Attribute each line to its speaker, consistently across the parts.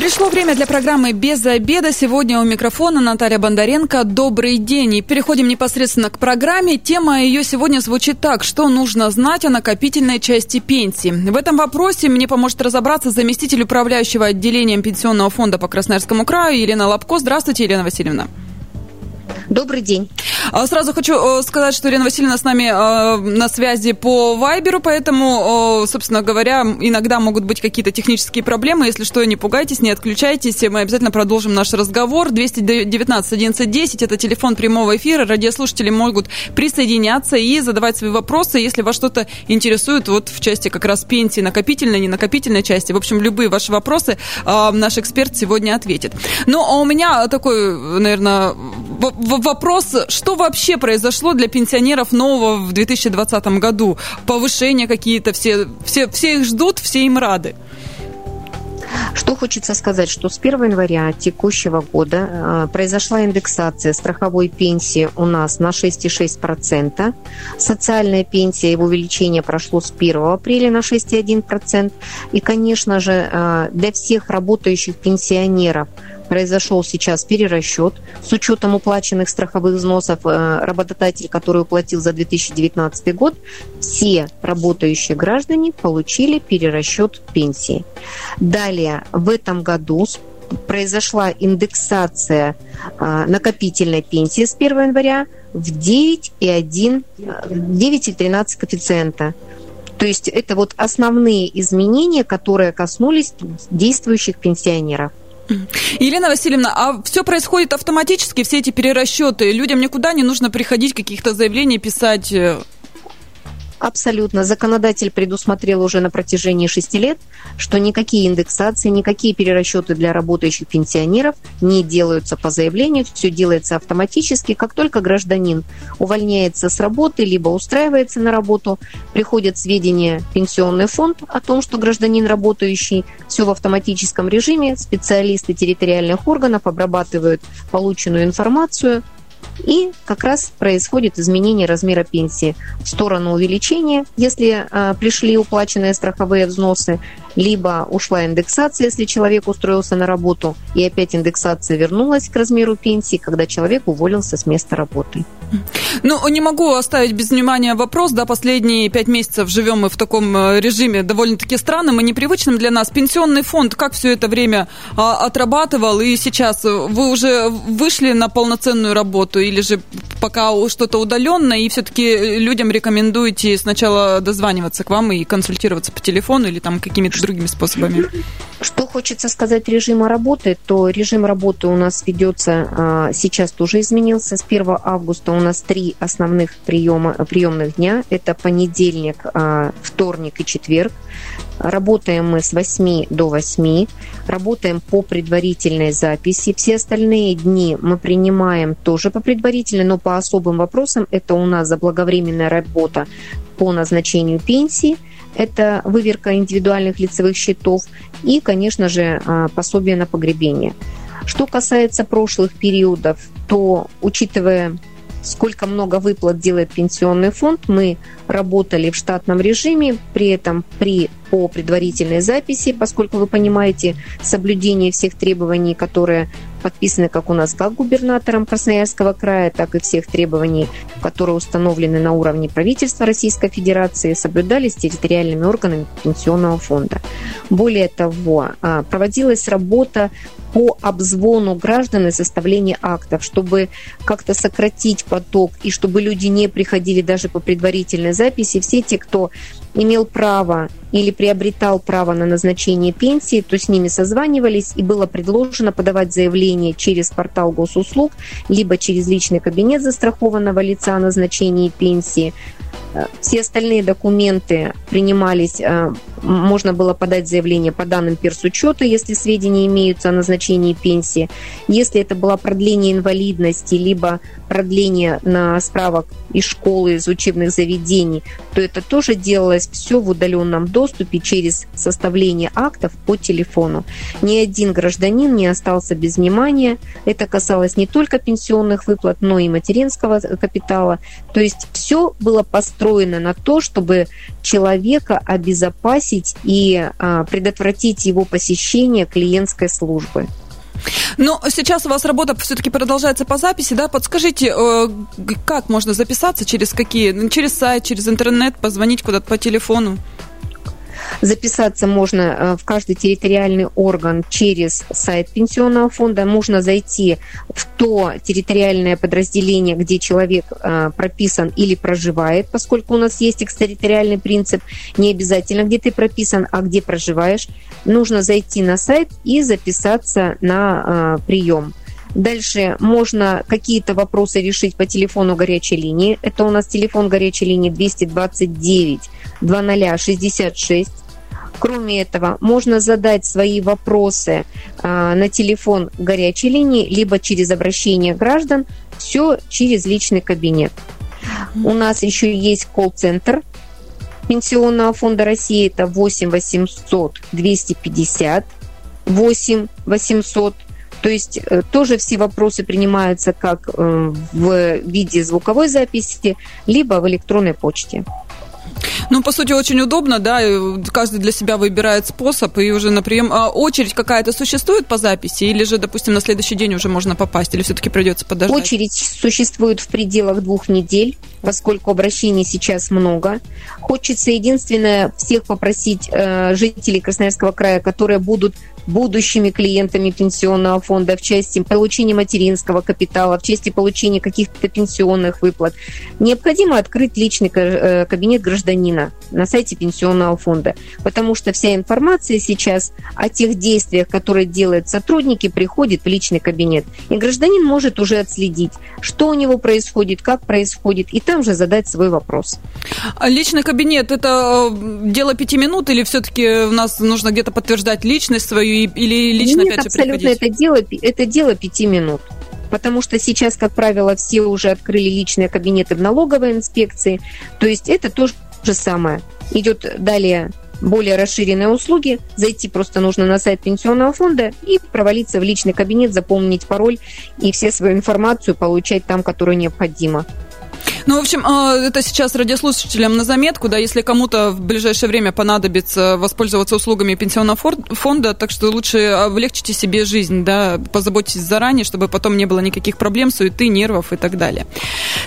Speaker 1: Пришло время для программы «Без обеда». Сегодня у микрофона Наталья Бондаренко. Добрый день. И переходим непосредственно к программе. Тема ее сегодня звучит так. Что нужно знать о накопительной части пенсии? В этом вопросе мне поможет разобраться заместитель управляющего отделением Пенсионного фонда по Красноярскому краю Елена Лобко. Здравствуйте, Елена Васильевна.
Speaker 2: Добрый день.
Speaker 1: А, сразу хочу сказать, что Ирина Васильевна с нами э, на связи по Вайберу, поэтому, собственно говоря, иногда могут быть какие-то технические проблемы. Если что, не пугайтесь, не отключайтесь. Мы обязательно продолжим наш разговор. 219 11 это телефон прямого эфира. Радиослушатели могут присоединяться и задавать свои вопросы, если вас что-то интересует вот в части как раз пенсии, накопительной, не накопительной части. В общем, любые ваши вопросы э, наш эксперт сегодня ответит. Ну, а у меня такой, наверное, вопрос, что вообще произошло для пенсионеров нового в 2020 году? Повышения какие-то, все, все, все их ждут, все им рады.
Speaker 2: Что хочется сказать, что с 1 января текущего года э, произошла индексация страховой пенсии у нас на 6,6%. Социальная пенсия, его увеличение прошло с 1 апреля на 6,1%. И, конечно же, э, для всех работающих пенсионеров – произошел сейчас перерасчет с учетом уплаченных страховых взносов э, работодатель, который уплатил за 2019 год, все работающие граждане получили перерасчет пенсии. Далее, в этом году произошла индексация э, накопительной пенсии с 1 января в 9,1, 9,13 э, коэффициента. То есть это вот основные изменения, которые коснулись действующих пенсионеров.
Speaker 1: Елена Васильевна, а все происходит автоматически, все эти перерасчеты? Людям никуда не нужно приходить, каких-то заявлений писать?
Speaker 2: Абсолютно. Законодатель предусмотрел уже на протяжении шести лет, что никакие индексации, никакие перерасчеты для работающих пенсионеров не делаются по заявлению, все делается автоматически. Как только гражданин увольняется с работы, либо устраивается на работу, приходят сведения в пенсионный фонд о том, что гражданин работающий, все в автоматическом режиме, специалисты территориальных органов обрабатывают полученную информацию, и как раз происходит изменение размера пенсии в сторону увеличения, если э, пришли уплаченные страховые взносы, либо ушла индексация, если человек устроился на работу, и опять индексация вернулась к размеру пенсии, когда человек уволился с места работы.
Speaker 1: Ну, не могу оставить без внимания вопрос, да, последние пять месяцев живем мы в таком э, режиме довольно-таки странным и непривычным для нас. Пенсионный фонд как все это время а, отрабатывал, и сейчас вы уже вышли на полноценную работу, или же пока что-то удаленно, и все-таки людям рекомендуете сначала дозваниваться к вам и консультироваться по телефону или там какими-то другими способами?
Speaker 2: Что хочется сказать режима работы, то режим работы у нас ведется а, сейчас тоже изменился. С 1 августа у нас три основных приема, приемных дня. Это понедельник, а, вторник и четверг. Работаем мы с 8 до 8, работаем по предварительной записи. Все остальные дни мы принимаем тоже по предварительной, но по особым вопросам. Это у нас заблаговременная работа по назначению пенсии, это выверка индивидуальных лицевых счетов и, конечно же, а, пособие на погребение. Что касается прошлых периодов, то, учитывая сколько много выплат делает пенсионный фонд. Мы работали в штатном режиме, при этом при по предварительной записи, поскольку вы понимаете соблюдение всех требований, которые подписаны как у нас как губернатором Красноярского края, так и всех требований, которые установлены на уровне правительства Российской Федерации, соблюдались территориальными органами пенсионного фонда. Более того, а, проводилась работа по обзвону граждан и составлению актов, чтобы как-то сократить поток и чтобы люди не приходили даже по предварительной записи. Все те, кто имел право или приобретал право на назначение пенсии, то с ними созванивались и было предложено подавать заявление через портал госуслуг, либо через личный кабинет застрахованного лица о назначении пенсии. Э, все остальные документы принимались, э, можно было подать заявление по данным персучета, если сведения имеются о назначении пенсии. Если это было продление инвалидности, либо продление на справок из школы, из учебных заведений, то это тоже делалось все в удаленном доступе через составление актов по телефону. Ни один гражданин не остался без внимания. Это касалось не только пенсионных выплат, но и материнского капитала. То есть все было построено на то, чтобы человека обезопасить и а, предотвратить его посещение клиентской службы.
Speaker 1: Но сейчас у вас работа все-таки продолжается по записи, да? Подскажите, э, как можно записаться, через какие? Через сайт, через интернет, позвонить куда-то по телефону?
Speaker 2: Записаться можно э, в каждый территориальный орган через сайт пенсионного фонда. Можно зайти в то территориальное подразделение, где человек э, прописан или проживает, поскольку у нас есть экстерриториальный принцип. Не обязательно, где ты прописан, а где проживаешь. Нужно зайти на сайт и записаться на э, прием. Дальше можно какие-то вопросы решить по телефону горячей линии. Это у нас телефон горячей линии 229 2066. Кроме этого, можно задать свои вопросы а, на телефон горячей линии, либо через обращение граждан, все через личный кабинет. У нас еще есть колл-центр Пенсионного фонда России, это 8 800 250 8 800 то есть э, тоже все вопросы принимаются как э, в виде звуковой записи, либо в электронной почте.
Speaker 1: Ну, по сути, очень удобно, да, каждый для себя выбирает способ, и уже на прием... А очередь какая-то существует по записи, или же, допустим, на следующий день уже можно попасть, или все-таки придется подождать?
Speaker 2: Очередь существует в пределах двух недель, поскольку обращений сейчас много. Хочется единственное всех попросить э, жителей Красноярского края, которые будут будущими клиентами пенсионного фонда в части получения материнского капитала, в части получения каких-то пенсионных выплат. Необходимо открыть личный э, кабинет гражданина на сайте пенсионного фонда, потому что вся информация сейчас о тех действиях, которые делают сотрудники, приходит в личный кабинет. И гражданин может уже отследить, что у него происходит, как происходит, и там же задать свой вопрос.
Speaker 1: А личный кабинет – это э, дело пяти минут или все-таки у нас нужно где-то подтверждать личность свою или лично
Speaker 2: Нет,
Speaker 1: опять
Speaker 2: абсолютно это дело, это дело пяти минут. Потому что сейчас, как правило, все уже открыли личные кабинеты в налоговой инспекции. То есть это то же самое. Идет далее более расширенные услуги, зайти просто нужно на сайт пенсионного фонда и провалиться в личный кабинет, заполнить пароль и все свою информацию получать там, которую необходимо.
Speaker 1: Ну, в общем, а, это сейчас радиослушателям на заметку, да, если кому-то в ближайшее время понадобится воспользоваться услугами пенсионного фонда, так что лучше облегчите себе жизнь, да, позаботьтесь заранее, чтобы потом не было никаких проблем, суеты, нервов и так далее.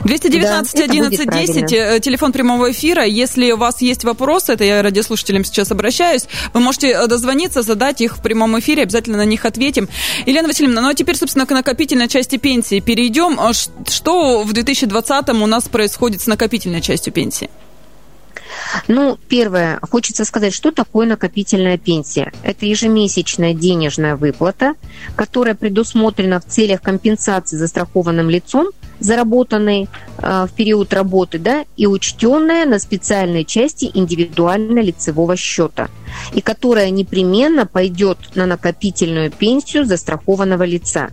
Speaker 1: 219 да, 11 10, телефон прямого эфира. Если у вас есть вопросы, это я радиослушателям сейчас обращаюсь, вы можете э, дозвониться, задать их в прямом эфире, обязательно на них ответим. Елена Васильевна, ну а теперь, собственно, к накопительной части пенсии перейдем. А что в 2020 у нас происходит с накопительной частью пенсии?
Speaker 2: Ну, первое, хочется сказать, что такое накопительная пенсия. Это ежемесячная денежная выплата, которая предусмотрена в целях компенсации застрахованным лицом, заработанной э, в период работы, да, и учтенная на специальной части индивидуально-лицевого счета, и которая непременно пойдет на накопительную пенсию застрахованного лица.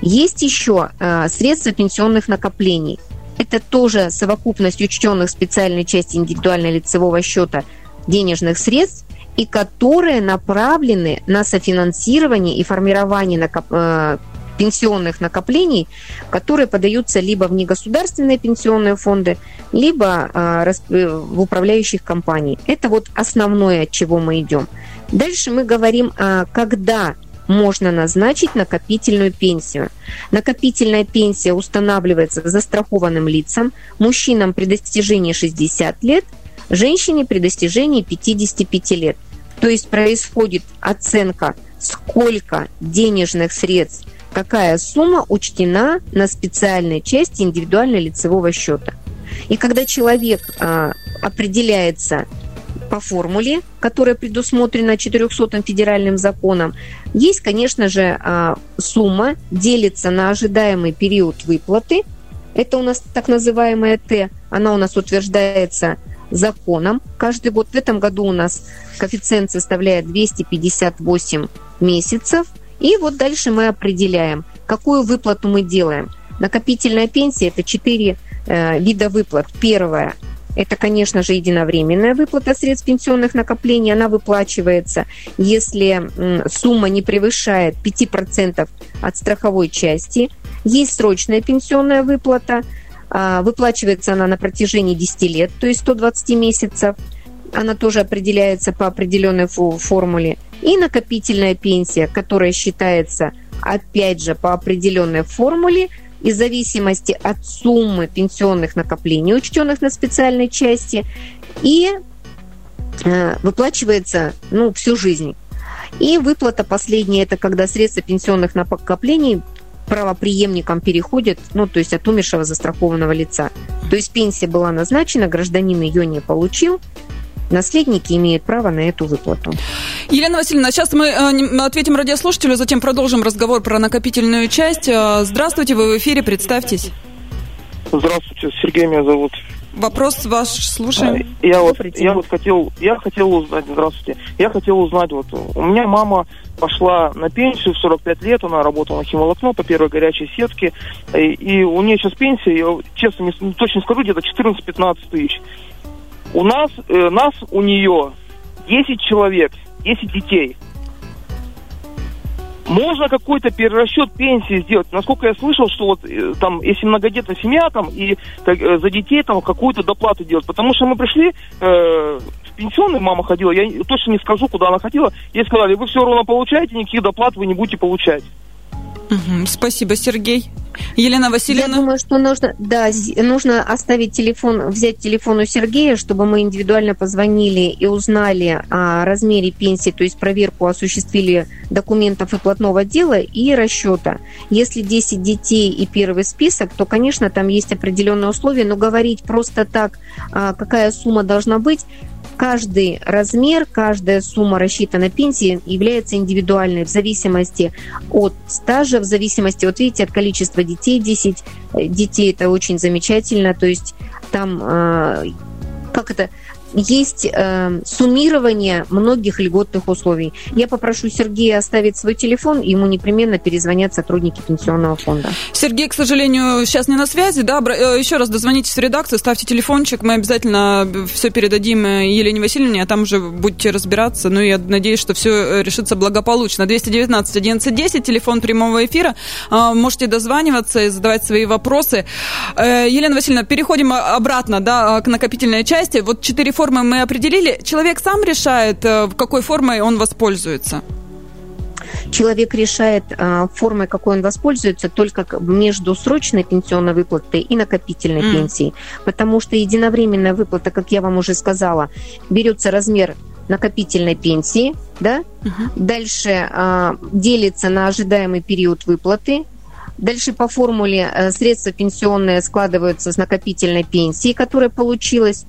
Speaker 2: Есть еще э, средства пенсионных накоплений – это тоже совокупность учтенных специальной части индивидуально-лицевого счета денежных средств, и которые направлены на софинансирование и формирование накоп... Э, пенсионных накоплений, которые подаются либо в негосударственные пенсионные фонды, либо э, э, в управляющих компаний. Это вот основное, от чего мы идем. Дальше мы говорим, когда можно назначить накопительную пенсию. Накопительная пенсия устанавливается застрахованным лицам, мужчинам при достижении 60 лет, женщине при достижении 55 лет. То есть происходит оценка, сколько денежных средств, какая сумма учтена на специальной части индивидуально-лицевого счета. И когда человек а, определяется по формуле, которая предусмотрена 400 федеральным законом, есть, конечно же, а, сумма, делится на ожидаемый период выплаты. Это у нас так называемая Т. Она у нас утверждается законом. Каждый год в этом году у нас коэффициент составляет 258 месяцев. И вот дальше мы определяем, какую выплату мы делаем. Накопительная пенсия – это четыре э, вида выплат. Первое Это, конечно же, единовременная выплата средств пенсионных накоплений. Она выплачивается, если сумма не превышает 5% от страховой части. Есть срочная пенсионная выплата. А, выплачивается она на протяжении 10 лет, то есть 120 месяцев. Она тоже определяется по определенной формуле. И накопительная пенсия, которая считается, опять же, по определенной формуле – и в зависимости от суммы пенсионных накоплений, учтенных на специальной части, и э, выплачивается ну, всю жизнь. И выплата последняя – это когда средства пенсионных накоплений правоприемникам переходят, ну, то есть от умершего застрахованного лица. То есть пенсия была назначена, гражданин ее не получил, наследники имеют право на эту выплату.
Speaker 1: Елена Васильевна, сейчас мы э, ответим радиослушателю, затем продолжим разговор про накопительную часть. Э, здравствуйте, вы в эфире, представьтесь.
Speaker 3: Здравствуйте, Сергей меня зовут.
Speaker 1: Вопрос ваш слушаем.
Speaker 3: А, я вот, я вот хотел, я хотел узнать, здравствуйте, я хотел узнать, вот у меня мама пошла на пенсию в 45 лет, она работала на химолокно по первой горячей сетке, и, и у нее сейчас пенсия, я честно не, точно скажу, где-то 14-15 тысяч. У нас, э, нас у нее 10 человек, 10 детей. Можно какой-то перерасчет пенсии сделать. Насколько я слышал, что вот э, там, если многодетная семья, там, и так, э, за детей там какую-то доплату делать. Потому что мы пришли, э, пенсионный мама ходила, я точно не скажу, куда она ходила. Ей сказали, вы все равно получаете, никаких доплат вы не будете получать.
Speaker 1: Угу, спасибо, Сергей. Елена Васильевна?
Speaker 2: Я думаю, что нужно, да, нужно оставить телефон, взять телефон у Сергея, чтобы мы индивидуально позвонили и узнали о размере пенсии, то есть проверку осуществили документов и платного дела и расчета. Если 10 детей и первый список, то, конечно, там есть определенные условия, но говорить просто так, а, какая сумма должна быть, каждый размер, каждая сумма рассчитана пенсии является индивидуальной в зависимости от стажа, в зависимости, вот видите, от количества детей. 10 э, детей – это очень замечательно, то есть там, э, как это, есть э, суммирование многих льготных условий. Я попрошу Сергея оставить свой телефон, и ему непременно перезвонят сотрудники пенсионного фонда.
Speaker 1: Сергей, к сожалению, сейчас не на связи, да? Э, еще раз дозвонитесь в редакцию, ставьте телефончик, мы обязательно все передадим э, Елене Васильевне, а там уже будете разбираться. Ну, я надеюсь, что все э, решится благополучно. 219 1110, телефон прямого эфира. Можете дозваниваться и задавать свои вопросы. Елена Васильевна, переходим обратно, да, к накопительной части. Вот четыре формы мы определили. Человек сам решает, э, какой формой он воспользуется?
Speaker 2: человек решает а, формой, какой он воспользуется, только между срочной пенсионной выплатой и накопительной mm. пенсией. Потому что единовременная выплата, как я вам уже сказала, берется размер накопительной пенсии, да, uh-huh. дальше а, делится на ожидаемый период выплаты, Дальше по формуле э, средства пенсионные складываются с накопительной пенсии, которая получилась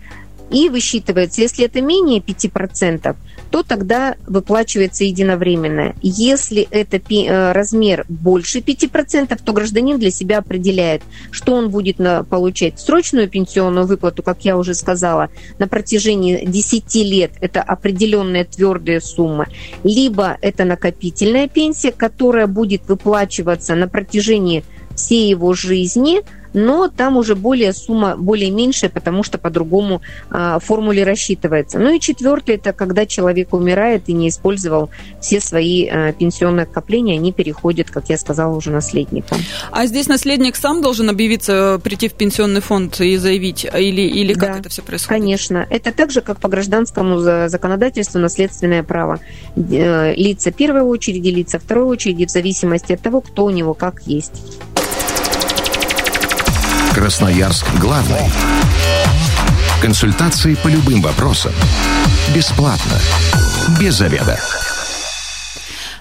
Speaker 2: и высчитывается, если это менее 5%, то тогда выплачивается единовременно. Если это э, размер больше 5%, то гражданин для себя определяет, что он будет получать срочную пенсионную выплату, как я уже сказала, на протяжении 10 лет, это определенная твердая сумма, либо это накопительная пенсия, которая будет выплачиваться на протяжении всей его жизни – но там уже более сумма более меньшая, потому что по-другому а, формуле рассчитывается. Ну и четвертое, это когда человек умирает и не использовал все свои а, пенсионные накопления, они переходят, как я сказала, уже наследникам.
Speaker 1: А здесь наследник сам должен объявиться, прийти в пенсионный фонд и заявить, или, или как да, это все происходит?
Speaker 2: конечно. Это так же, как по гражданскому законодательству наследственное право. Э, лица первой очереди, лица второй очереди, в зависимости от того, кто у него как есть.
Speaker 4: Красноярск главный. Консультации по любым вопросам. Бесплатно. Без заведа.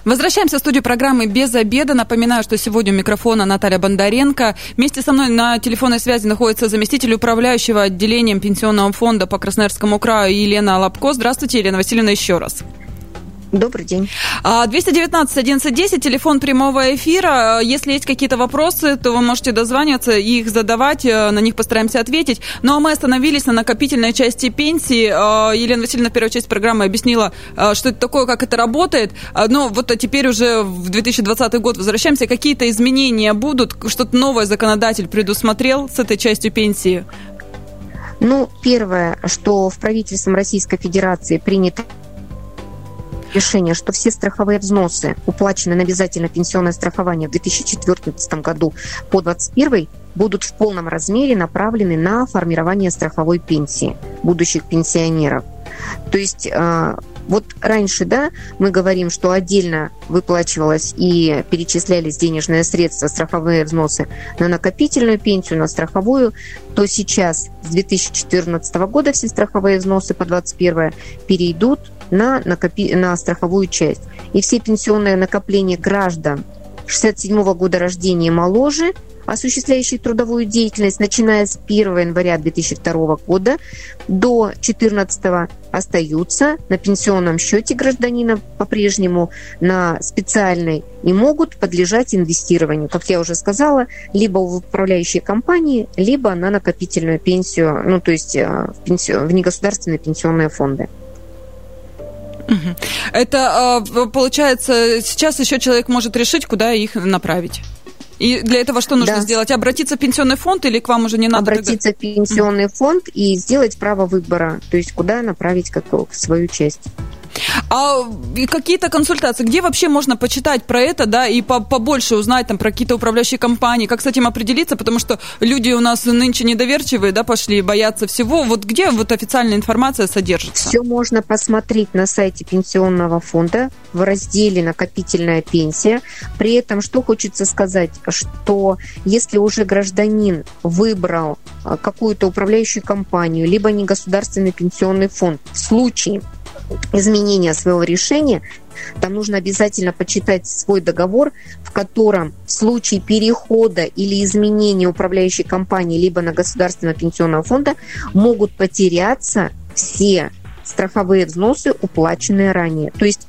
Speaker 1: Возвращаемся в студию программы «Без обеда». Напоминаю, что сегодня у микрофона Наталья Бондаренко. Вместе со мной на телефонной связи находится заместитель управляющего отделением Пенсионного фонда по Красноярскому краю Елена Лобко. Здравствуйте, Елена Васильевна, еще раз.
Speaker 2: Добрый день.
Speaker 1: 219 1110, телефон прямого эфира. Если есть какие-то вопросы, то вы можете дозваниваться и их задавать, э, на них постараемся ответить. Ну а мы остановились на накопительной части пенсии. Э, Елена Васильевна первая часть программы объяснила, э, что это такое, как это работает. Но вот теперь уже в 2020 год возвращаемся. Какие-то изменения будут? Что-то новое законодатель предусмотрел с этой частью пенсии?
Speaker 2: Ну, первое, что в правительством Российской Федерации принято решение, что все страховые взносы, уплаченные на обязательное пенсионное страхование в 2014 году по 2021, будут в полном размере направлены на формирование страховой пенсии будущих пенсионеров. То есть э, вот раньше, да, мы говорим, что отдельно выплачивалось и перечислялись денежные средства, страховые взносы на накопительную пенсию, на страховую, то сейчас с 2014 года все страховые взносы по 2021 перейдут на, накопи... на страховую часть. И все пенсионные накопления граждан 67 года рождения и моложе – осуществляющих трудовую деятельность, начиная с 1 января 2002 года до 2014 остаются на пенсионном счете гражданина по-прежнему на специальной и могут подлежать инвестированию, как я уже сказала, либо в управляющие компании, либо на накопительную пенсию, ну то есть э, в, пенсию, в негосударственные пенсионные фонды.
Speaker 1: Это а, получается, сейчас еще человек может решить, куда их направить. И для этого что нужно да. сделать? Обратиться в пенсионный фонд или к вам уже не надо?
Speaker 2: Обратиться тогда? в пенсионный фонд и сделать право выбора, то есть куда направить как, свою часть.
Speaker 1: А какие-то консультации, где вообще можно почитать про это, да, и побольше узнать там про какие-то управляющие компании, как с этим определиться, потому что люди у нас нынче недоверчивые, да, пошли, боятся всего. Вот где вот официальная информация содержится?
Speaker 2: Все можно посмотреть на сайте пенсионного фонда в разделе «Накопительная пенсия». При этом, что хочется сказать, что если уже гражданин выбрал а, какую-то управляющую компанию, либо негосударственный пенсионный фонд, в случае изменения своего решения, там нужно обязательно почитать свой договор, в котором в случае перехода или изменения управляющей компании либо на государственного пенсионного фонда могут потеряться все страховые взносы, уплаченные ранее. То есть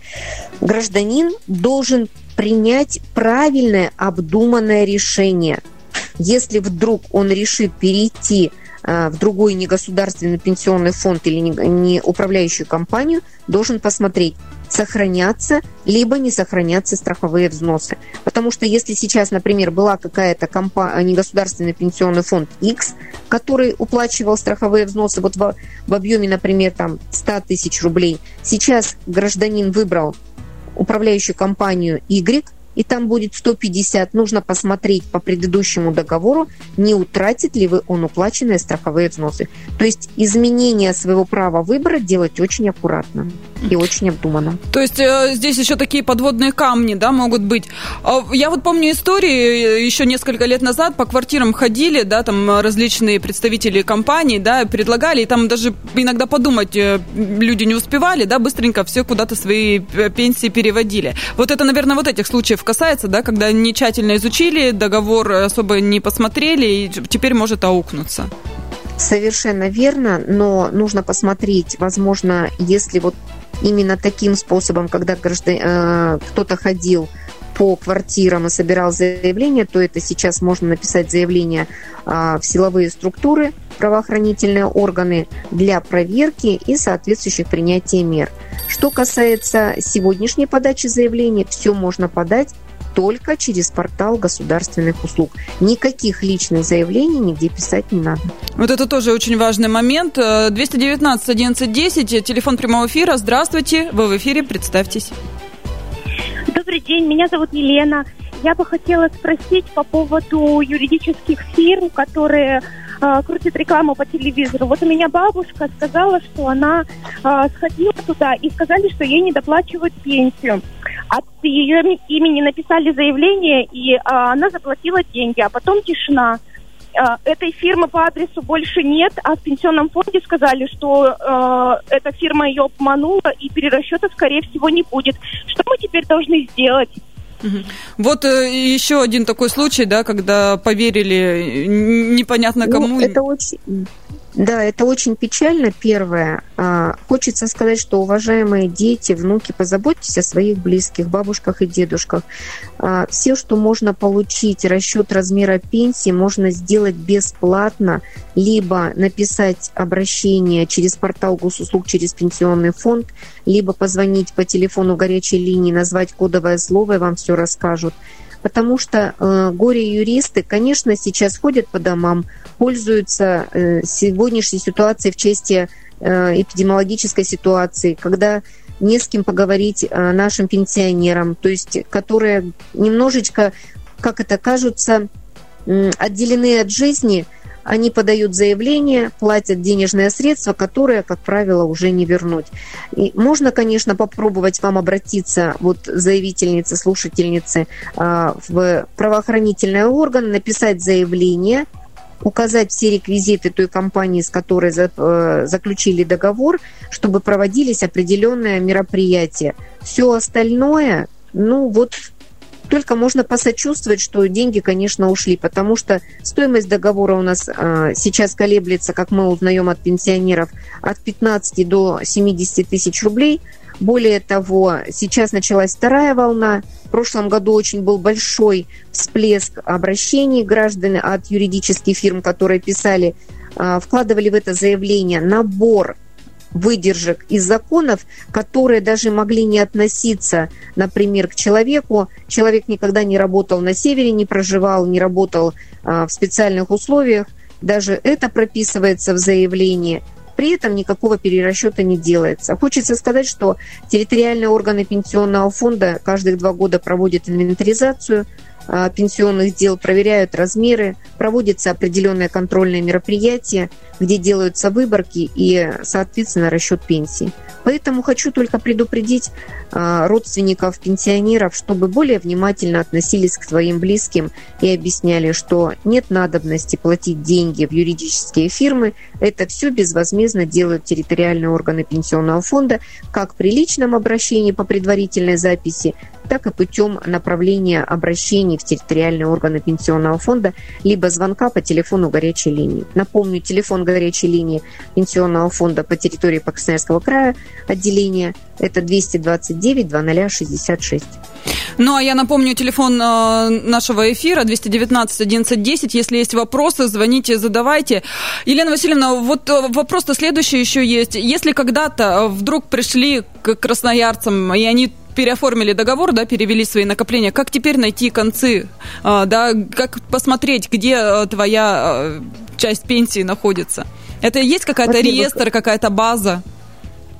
Speaker 2: гражданин должен принять правильное, обдуманное решение. Если вдруг он решит перейти в другой негосударственный пенсионный фонд или не управляющую компанию, должен посмотреть, сохранятся либо не сохранятся страховые взносы. Потому что если сейчас, например, была какая-то компания, негосударственный пенсионный фонд X, который уплачивал страховые взносы вот в, в объеме, например, там 100 тысяч рублей, сейчас гражданин выбрал управляющую компанию Y, и там будет 150, нужно посмотреть по предыдущему договору, не утратит ли вы он уплаченные страховые взносы. То есть изменение своего права выбора делать очень аккуратно и очень обдуманно.
Speaker 1: То есть э, здесь еще такие подводные камни, да, могут быть. А, я вот помню истории э, еще несколько лет назад по квартирам ходили, да, там различные представители компаний, да, предлагали, и там даже иногда подумать э, люди не успевали, да, быстренько все куда-то свои пенсии переводили. Вот это, наверное, вот этих случаев касается, да, когда не тщательно изучили, договор особо не посмотрели, и теперь может аукнуться.
Speaker 2: Совершенно верно, но нужно посмотреть, возможно, если вот именно таким способом, когда граждан, э, кто-то ходил по квартирам и собирал заявление, то это сейчас можно написать заявление э, в силовые структуры, правоохранительные органы для проверки и соответствующих принятия мер. Что касается сегодняшней подачи заявления, все можно подать только через портал государственных услуг. Никаких личных заявлений нигде писать не надо.
Speaker 1: Вот это тоже очень важный момент. 219 11 10, телефон прямого эфира. Здравствуйте, вы в эфире, представьтесь.
Speaker 5: Добрый день, меня зовут Елена. Я бы хотела спросить по поводу юридических фирм, которые э, крутят рекламу по телевизору. Вот у меня бабушка сказала, что она э, сходила туда и сказали, что ей не доплачивают пенсию. От ее имени написали заявление, и э, она заплатила деньги, а потом тишина. Э, этой фирмы по адресу больше нет, а в пенсионном фонде сказали, что э, эта фирма ее обманула, и перерасчета, скорее всего, не будет. Что мы теперь должны сделать?
Speaker 1: Вот э, еще один такой случай, да, когда поверили непонятно ну, кому. Ну,
Speaker 2: это очень, да, это очень печально, первое. А, хочется сказать, что, уважаемые дети, внуки, позаботьтесь о своих близких, бабушках и дедушках. А, все, что можно получить, расчет размера пенсии, можно сделать бесплатно, либо написать обращение через портал госуслуг, через пенсионный фонд, либо позвонить по телефону горячей линии, назвать кодовое слово, и вам все расскажут. Потому что э, горе-юристы, конечно, сейчас ходят по домам, пользуются э, сегодняшней ситуацией в части э, эпидемиологической ситуации, когда не с кем поговорить э, нашим пенсионерам, то есть которые немножечко, как это кажутся, э, отделены от жизни – они подают заявление, платят денежные средства, которые, как правило, уже не вернуть. И можно, конечно, попробовать вам обратиться, вот заявительницы, слушательницы, а, в правоохранительный орган, написать заявление, указать все реквизиты той компании, с которой э, заключили договор, чтобы проводились определенные мероприятия. Все остальное, ну вот только можно посочувствовать, что деньги, конечно, ушли, потому что стоимость договора у нас э, сейчас колеблется, как мы узнаем от пенсионеров, от 15 до 70 тысяч рублей. Более того, сейчас началась вторая волна. В прошлом году очень был большой всплеск обращений граждан от юридических фирм, которые писали, э, вкладывали в это заявление набор выдержек из законов, которые даже могли не относиться, например, к человеку. Человек никогда не работал на севере, не проживал, не работал а, в специальных условиях. Даже это прописывается в заявлении. При этом никакого перерасчета не делается. Хочется сказать, что территориальные органы пенсионного фонда каждых два года проводят инвентаризацию пенсионных дел, проверяют размеры, проводятся определенные контрольные мероприятия, где делаются выборки и, соответственно, расчет пенсии. Поэтому хочу только предупредить а, родственников пенсионеров, чтобы более внимательно относились к своим близким и объясняли, что нет надобности платить деньги в юридические фирмы. Это все безвозмездно делают территориальные органы пенсионного фонда, как при личном обращении по предварительной записи, так и путем направления обращений в территориальные органы пенсионного фонда, либо звонка по телефону горячей линии. Напомню, телефон горячей линии пенсионного фонда по территории Красноярского края отделения – это 229 2066.
Speaker 1: Ну, а я напомню телефон э, нашего эфира 219 1110. Если есть вопросы, звоните, задавайте. Елена Васильевна, вот э, вопрос-то следующий еще есть. Если когда-то вдруг пришли к красноярцам, и они переоформили договор, да, перевели свои накопления, как теперь найти концы, э, да, как посмотреть, где твоя часть пенсии находится? Это есть какая-то реестр, какая-то база?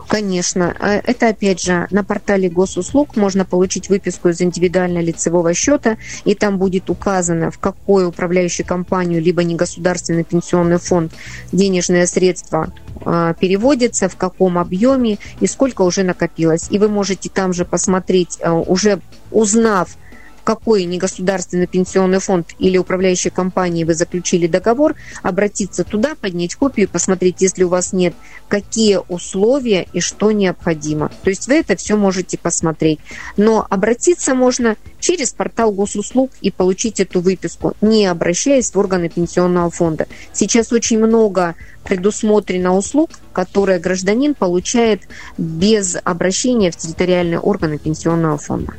Speaker 2: Конечно. А это, опять же, на портале госуслуг можно получить выписку из индивидуального лицевого счета, и там будет указано, в какую управляющую компанию, либо негосударственный пенсионный фонд денежные средства а, переводятся, в каком объеме и сколько уже накопилось. И вы можете там же посмотреть, а, уже узнав, какой негосударственный пенсионный фонд или управляющая компания вы заключили договор, обратиться туда, поднять копию, посмотреть, если у вас нет, какие условия и что необходимо. То есть вы это все можете посмотреть. Но обратиться можно через портал госуслуг и получить эту выписку, не обращаясь в органы пенсионного фонда. Сейчас очень много предусмотрено услуг, которые гражданин получает без обращения в территориальные органы пенсионного фонда.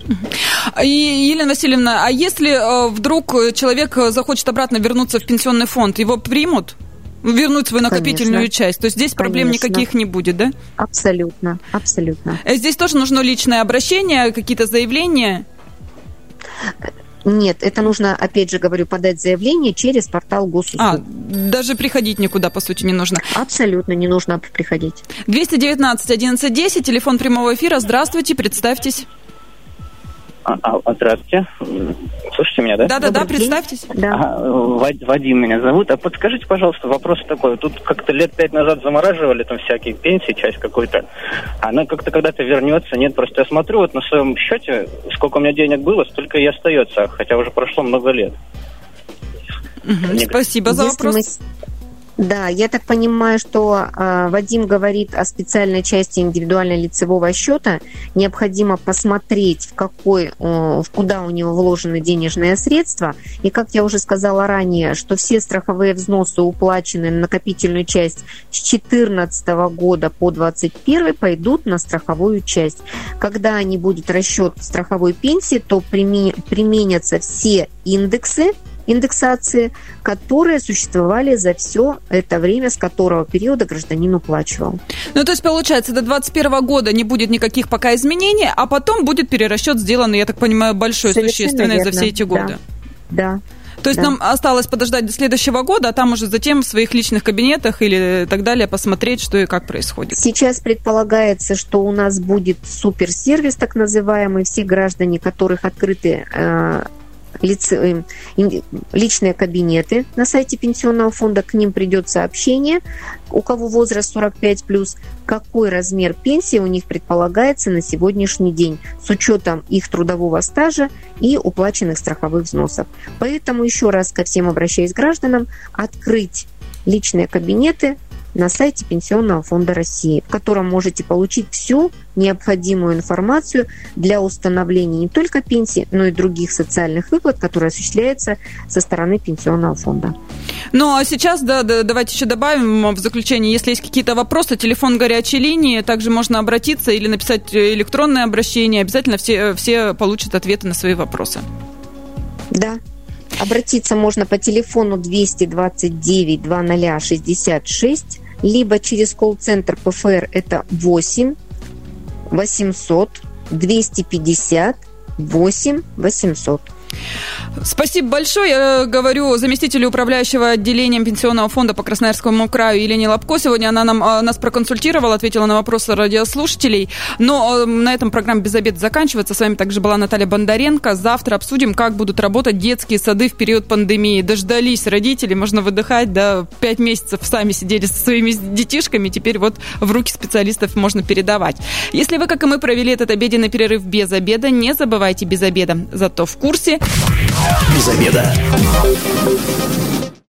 Speaker 1: И, Елена Васильевна, а если э, вдруг человек захочет обратно вернуться в пенсионный фонд, его примут? вернуть свою накопительную Конечно. часть. То есть здесь проблем Конечно. никаких не будет, да?
Speaker 2: Абсолютно, абсолютно.
Speaker 1: Э, здесь тоже нужно личное обращение, какие-то заявления?
Speaker 2: Нет, это нужно, опять же говорю, подать заявление через портал госуслуг. А,
Speaker 1: даже приходить никуда, по сути, не нужно?
Speaker 2: Абсолютно не нужно приходить.
Speaker 1: 219 1110, телефон прямого эфира. Здравствуйте, представьтесь.
Speaker 6: А, а, здравствуйте. Слушайте меня, да?
Speaker 1: Да-да-да, представьтесь. Да.
Speaker 6: А, Вадим меня зовут. А подскажите, пожалуйста, вопрос такой. Тут как-то лет пять назад замораживали там всякие пенсии, часть какой-то. Она как-то когда-то вернется. Нет, просто я смотрю вот на своем счете, сколько у меня денег было, столько и остается, хотя уже прошло много лет.
Speaker 1: Угу, спасибо за Если вопрос. Мы
Speaker 2: да, я так понимаю, что э, Вадим говорит о специальной части индивидуального лицевого счета. Необходимо посмотреть, в какой, э, в куда у него вложены денежные средства. И как я уже сказала ранее, что все страховые взносы уплачены на накопительную часть с 2014 года по 2021 пойдут на страховую часть. Когда не будет расчет страховой пенсии, то применятся все индексы индексации, которые существовали за все это время, с которого периода гражданин уплачивал.
Speaker 1: Ну, то есть, получается, до 2021 года не будет никаких пока изменений, а потом будет перерасчет сделанный, я так понимаю, большой, Совершенно существенный верно. за все эти годы.
Speaker 2: Да. да.
Speaker 1: То есть да. нам осталось подождать до следующего года, а там уже затем в своих личных кабинетах или так далее посмотреть, что и как происходит.
Speaker 2: Сейчас предполагается, что у нас будет суперсервис, так называемый, все граждане, которых открыты э, э, личные кабинеты на сайте пенсионного фонда, к ним придет сообщение, у кого возраст 45 плюс, какой размер пенсии у них предполагается на сегодняшний день с учетом их трудового стажа и уплаченных страховых взносов. Поэтому еще раз ко всем обращаюсь гражданам, открыть личные кабинеты на сайте Пенсионного фонда России, в котором можете получить всю необходимую информацию для установления не только пенсии, но и других социальных выплат, которые осуществляются со стороны Пенсионного фонда.
Speaker 1: Ну, а сейчас, да, да, давайте еще добавим в заключение, если есть какие-то вопросы, телефон горячей линии, также можно обратиться или написать электронное обращение, обязательно все, все получат ответы на свои вопросы.
Speaker 2: Да, Обратиться можно по телефону 229 2066 либо через колл-центр ПФР это 8 800 250 8 800.
Speaker 1: Спасибо большое. Я говорю заместителю управляющего отделением Пенсионного фонда по Красноярскому краю Елене Лобко. Сегодня она нам, а, нас проконсультировала, ответила на вопросы радиослушателей. Но а, на этом программа «Без обеда» заканчивается. С вами также была Наталья Бондаренко. Завтра обсудим, как будут работать детские сады в период пандемии. Дождались родители, можно выдыхать. Да, пять месяцев сами сидели со своими детишками. Теперь вот в руки специалистов можно передавать. Если вы, как и мы, провели этот обеденный перерыв без обеда, не забывайте без обеда. Зато в курсе
Speaker 4: без обеда.